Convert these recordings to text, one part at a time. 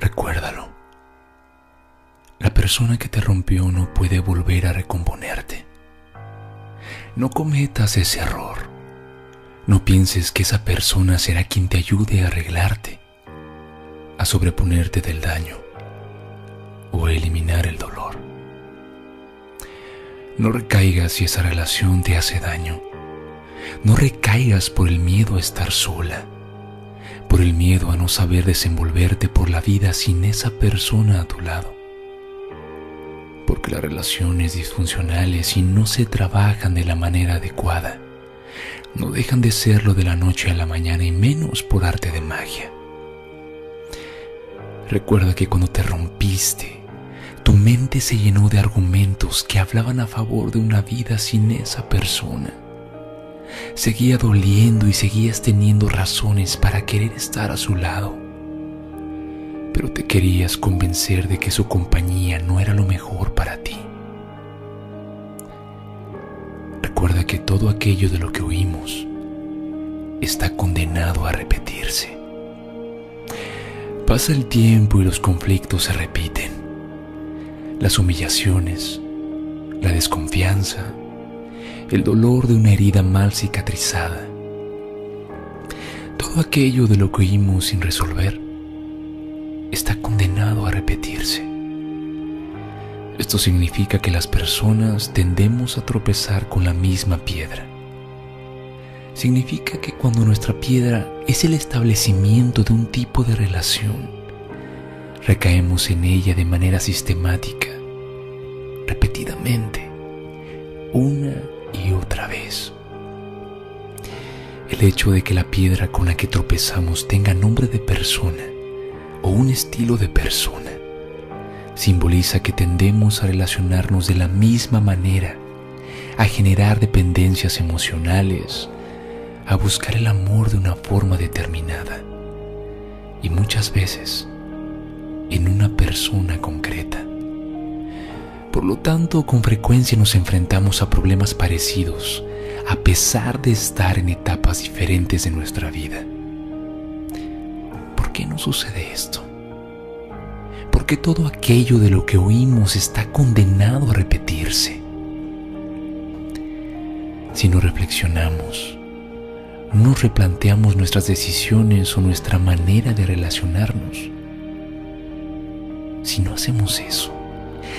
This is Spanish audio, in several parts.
Recuérdalo. La persona que te rompió no puede volver a recomponerte. No cometas ese error. No pienses que esa persona será quien te ayude a arreglarte, a sobreponerte del daño o a eliminar el dolor. No recaigas si esa relación te hace daño. No recaigas por el miedo a estar sola, por el miedo a no saber desenvolverte por la vida sin esa persona a tu lado. Porque las relaciones disfuncionales, si no se trabajan de la manera adecuada, no dejan de serlo de la noche a la mañana y menos por arte de magia. Recuerda que cuando te rompiste, tu mente se llenó de argumentos que hablaban a favor de una vida sin esa persona. Seguía doliendo y seguías teniendo razones para querer estar a su lado. Pero te querías convencer de que su compañía no era lo mejor para ti. Recuerda que todo aquello de lo que oímos está condenado a repetirse. Pasa el tiempo y los conflictos se repiten las humillaciones, la desconfianza, el dolor de una herida mal cicatrizada. Todo aquello de lo que oímos sin resolver está condenado a repetirse. Esto significa que las personas tendemos a tropezar con la misma piedra. Significa que cuando nuestra piedra es el establecimiento de un tipo de relación, recaemos en ella de manera sistemática, repetidamente, una hecho de que la piedra con la que tropezamos tenga nombre de persona o un estilo de persona simboliza que tendemos a relacionarnos de la misma manera, a generar dependencias emocionales, a buscar el amor de una forma determinada. Y muchas veces en una persona concreta. Por lo tanto, con frecuencia nos enfrentamos a problemas parecidos, a pesar de estar en etapas diferentes de nuestra vida. ¿Por qué no sucede esto? ¿Por qué todo aquello de lo que oímos está condenado a repetirse? Si no reflexionamos, no replanteamos nuestras decisiones o nuestra manera de relacionarnos, si no hacemos eso,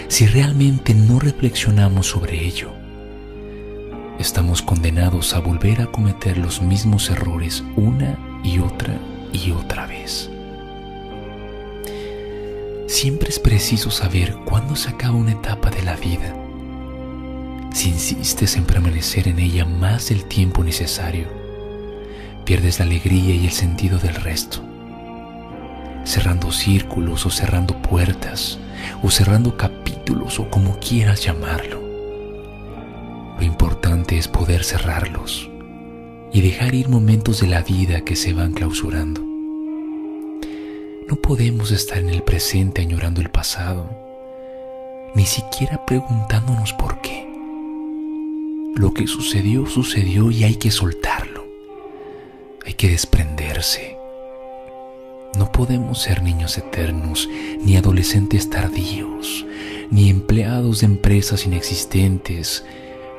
si realmente no reflexionamos sobre ello, estamos condenados a volver a cometer los mismos errores una y otra y otra vez. Siempre es preciso saber cuándo se acaba una etapa de la vida. Si insistes en permanecer en ella más del tiempo necesario, pierdes la alegría y el sentido del resto cerrando círculos o cerrando puertas o cerrando capítulos o como quieras llamarlo. Es poder cerrarlos y dejar ir momentos de la vida que se van clausurando. No podemos estar en el presente añorando el pasado, ni siquiera preguntándonos por qué. Lo que sucedió, sucedió y hay que soltarlo. Hay que desprenderse no podemos ser niños eternos, ni adolescentes tardíos, ni empleados de empresas inexistentes,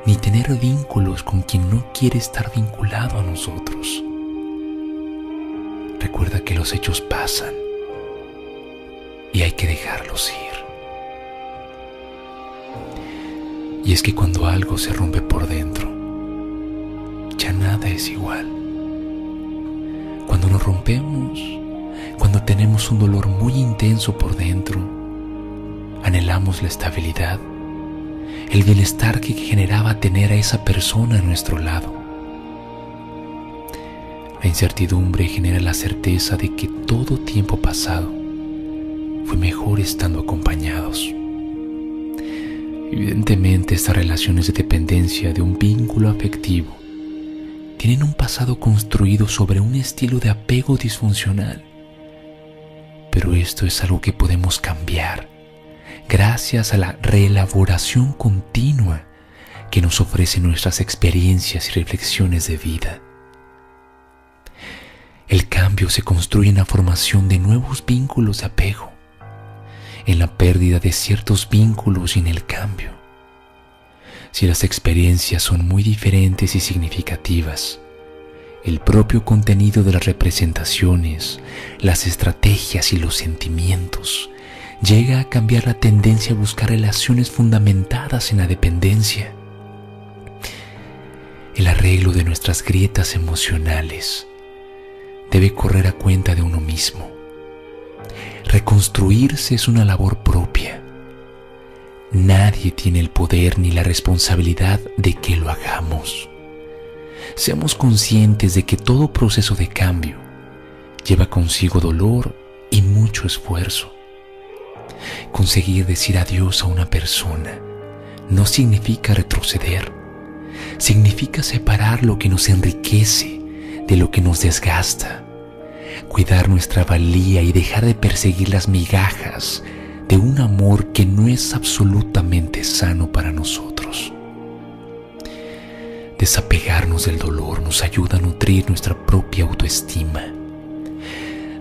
ni tener vínculos con quien no quiere estar vinculado a nosotros. Recuerda que los hechos pasan y hay que dejarlos ir. Y es que cuando algo se rompe por dentro, ya nada es igual. Cuando nos rompemos, cuando tenemos un dolor muy intenso por dentro, anhelamos la estabilidad, el bienestar que generaba tener a esa persona a nuestro lado. La incertidumbre genera la certeza de que todo tiempo pasado fue mejor estando acompañados. Evidentemente estas relaciones de dependencia de un vínculo afectivo tienen un pasado construido sobre un estilo de apego disfuncional pero esto es algo que podemos cambiar gracias a la reelaboración continua que nos ofrecen nuestras experiencias y reflexiones de vida. El cambio se construye en la formación de nuevos vínculos de apego, en la pérdida de ciertos vínculos y en el cambio. Si las experiencias son muy diferentes y significativas, el propio contenido de las representaciones, las estrategias y los sentimientos llega a cambiar la tendencia a buscar relaciones fundamentadas en la dependencia. El arreglo de nuestras grietas emocionales debe correr a cuenta de uno mismo. Reconstruirse es una labor propia. Nadie tiene el poder ni la responsabilidad de que lo hagamos. Seamos conscientes de que todo proceso de cambio lleva consigo dolor y mucho esfuerzo. Conseguir decir adiós a una persona no significa retroceder, significa separar lo que nos enriquece de lo que nos desgasta, cuidar nuestra valía y dejar de perseguir las migajas de un amor que no es absolutamente sano para nosotros. Desapegarnos del dolor nos ayuda a nutrir nuestra propia autoestima.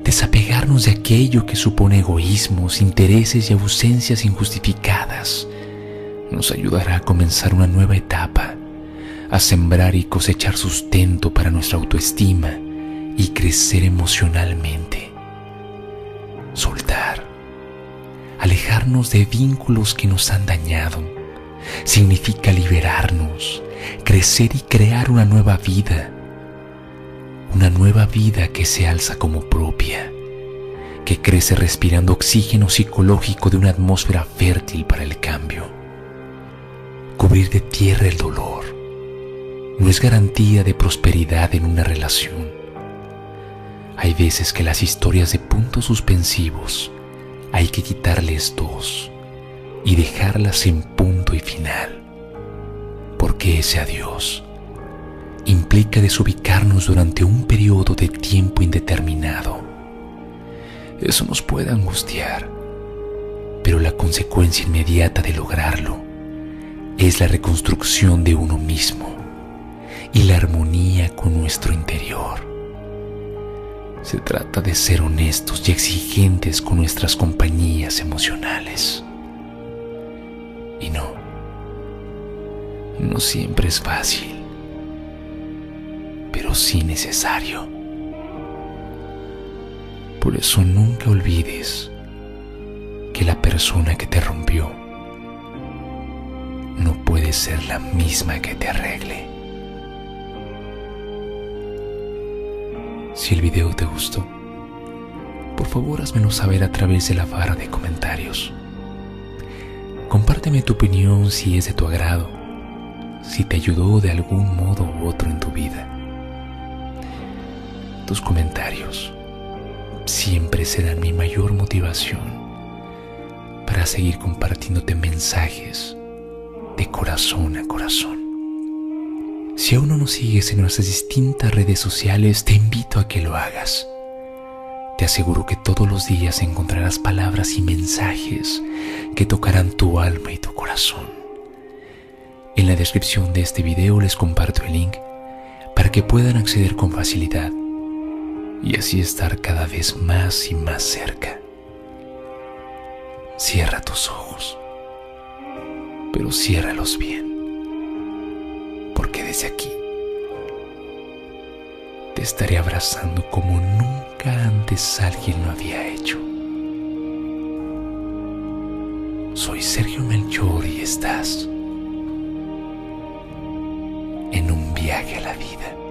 Desapegarnos de aquello que supone egoísmos, intereses y ausencias injustificadas nos ayudará a comenzar una nueva etapa a sembrar y cosechar sustento para nuestra autoestima y crecer emocionalmente. Soltar, alejarnos de vínculos que nos han dañado, significa liberarnos, crecer y crear una nueva vida, una nueva vida que se alza como propia, que crece respirando oxígeno psicológico de una atmósfera fértil para el cambio, cubrir de tierra el dolor, no es garantía de prosperidad en una relación. Hay veces que las historias de puntos suspensivos hay que quitarles dos y dejarlas en punto y final, porque ese adiós implica desubicarnos durante un periodo de tiempo indeterminado. Eso nos puede angustiar, pero la consecuencia inmediata de lograrlo es la reconstrucción de uno mismo y la armonía con nuestro interior. Se trata de ser honestos y exigentes con nuestras compañías emocionales. Y no, no siempre es fácil, pero sí necesario. Por eso nunca olvides que la persona que te rompió no puede ser la misma que te arregle. Si el video te gustó, por favor házmelo saber a través de la barra de comentarios. Compárteme tu opinión si es de tu agrado, si te ayudó de algún modo u otro en tu vida. Tus comentarios siempre serán mi mayor motivación para seguir compartiéndote mensajes de corazón a corazón. Si aún no nos sigues en nuestras distintas redes sociales, te invito a que lo hagas. Te aseguro que todos los días encontrarás palabras y mensajes que tocarán tu alma y tu corazón. En la descripción de este video les comparto el link para que puedan acceder con facilidad y así estar cada vez más y más cerca. Cierra tus ojos, pero ciérralos bien porque desde aquí te estaré abrazando como nunca antes alguien lo había hecho. Soy Sergio Melchor y estás en un viaje a la vida.